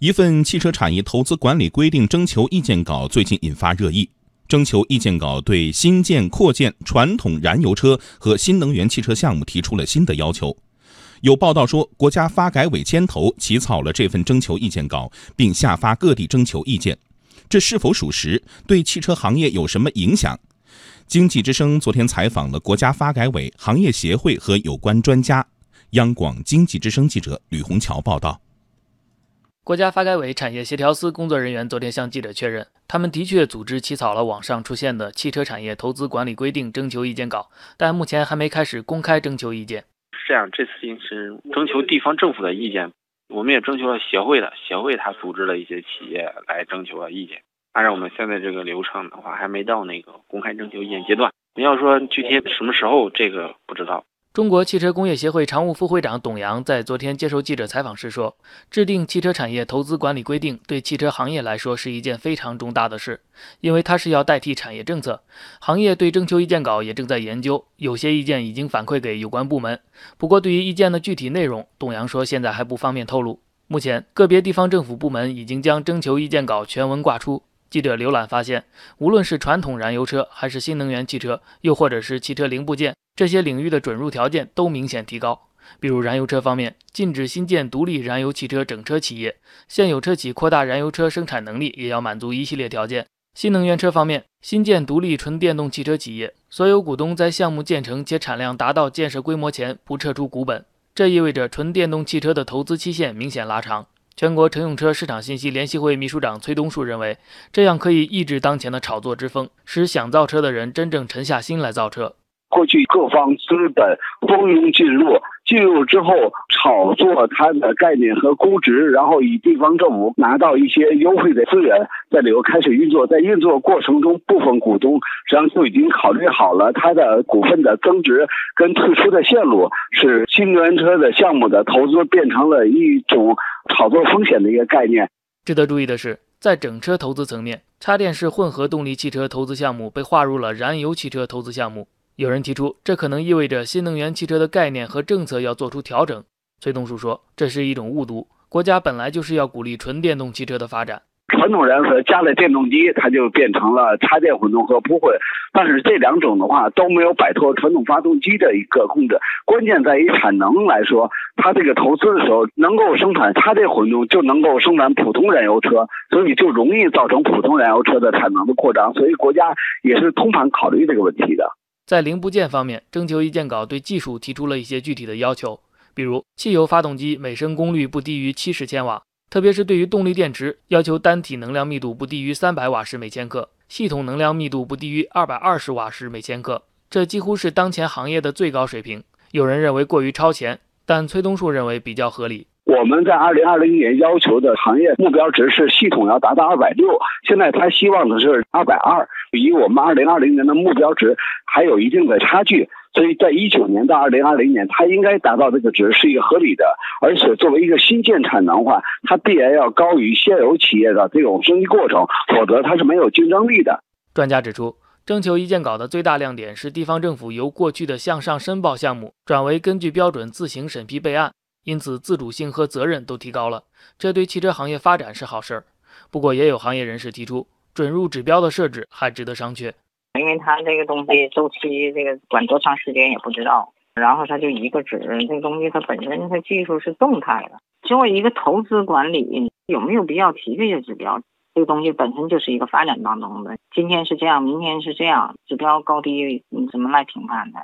一份汽车产业投资管理规定征求意见稿最近引发热议。征求意见稿对新建、扩建传统燃油车和新能源汽车项目提出了新的要求。有报道说，国家发改委牵头起草了这份征求意见稿，并下发各地征求意见，这是否属实？对汽车行业有什么影响？经济之声昨天采访了国家发改委、行业协会和有关专家。央广经济之声记者吕红桥报道。国家发改委产业协调司工作人员昨天向记者确认，他们的确组织起草了网上出现的《汽车产业投资管理规定》征求意见稿，但目前还没开始公开征求意见。是这样，这次是征求地方政府的意见，我们也征求了协会的，协会他组织了一些企业来征求了意见。按照我们现在这个流程的话，还没到那个公开征求意见阶段。你要说具体什么时候，这个不知道。中国汽车工业协会常务副会长董阳在昨天接受记者采访时说：“制定汽车产业投资管理规定，对汽车行业来说是一件非常重大的事，因为它是要代替产业政策。行业对征求意见稿也正在研究，有些意见已经反馈给有关部门。不过，对于意见的具体内容，董阳说现在还不方便透露。目前，个别地方政府部门已经将征求意见稿全文挂出。记者浏览发现，无论是传统燃油车，还是新能源汽车，又或者是汽车零部件。”这些领域的准入条件都明显提高，比如燃油车方面，禁止新建独立燃油汽车整车企业；现有车企扩大燃油车生产能力，也要满足一系列条件。新能源车方面，新建独立纯电动汽车企业，所有股东在项目建成且产量达到建设规模前不撤出股本。这意味着纯电动汽车的投资期限明显拉长。全国乘用车市场信息联席会秘书长崔东树认为，这样可以抑制当前的炒作之风，使想造车的人真正沉下心来造车。过去各方资本蜂拥进入，进入之后炒作它的概念和估值，然后以地方政府拿到一些优惠的资源，在里头开始运作。在运作过程中，部分股东实际上就已经考虑好了它的股份的增值跟退出的线路，使新能源车的项目的投资变成了一种炒作风险的一个概念。值得注意的是，在整车投资层面，插电式混合动力汽车投资项目被划入了燃油汽车投资项目。有人提出，这可能意味着新能源汽车的概念和政策要做出调整。崔东树说，这是一种误读，国家本来就是要鼓励纯电动汽车的发展。传统燃油车加了电动机，它就变成了插电混动和普混。但是这两种的话都没有摆脱传统发动机的一个控制。关键在于产能来说，它这个投资的时候能够生产插电混动，就能够生产普通燃油车，所以就容易造成普通燃油车的产能的扩张。所以国家也是通盘考虑这个问题的。在零部件方面，征求意见稿对技术提出了一些具体的要求，比如汽油发动机每升功率不低于七十千瓦，特别是对于动力电池，要求单体能量密度不低于三百瓦时每千克，系统能量密度不低于二百二十瓦时每千克，这几乎是当前行业的最高水平。有人认为过于超前，但崔东树认为比较合理。我们在二零二零年要求的行业目标值是系统要达到二百六，现在他希望的是二百二，离我们二零二零年的目标值还有一定的差距，所以在一九年到二零二零年，它应该达到这个值是一个合理的，而且作为一个新建产能的话，它必然要高于现有企业的这种升级过程，否则它是没有竞争力的。专家指出，征求意见稿的最大亮点是地方政府由过去的向上申报项目转为根据标准自行审批备案。因此，自主性和责任都提高了，这对汽车行业发展是好事儿。不过，也有行业人士提出，准入指标的设置还值得商榷。因为它这个东西周期，这个管多长时间也不知道，然后它就一个指，这个东西它本身它技术是动态的。作为一个投资管理，有没有必要提这些指标？这个东西本身就是一个发展当中的，今天是这样，明天是这样，指标高低，你怎么来评判的？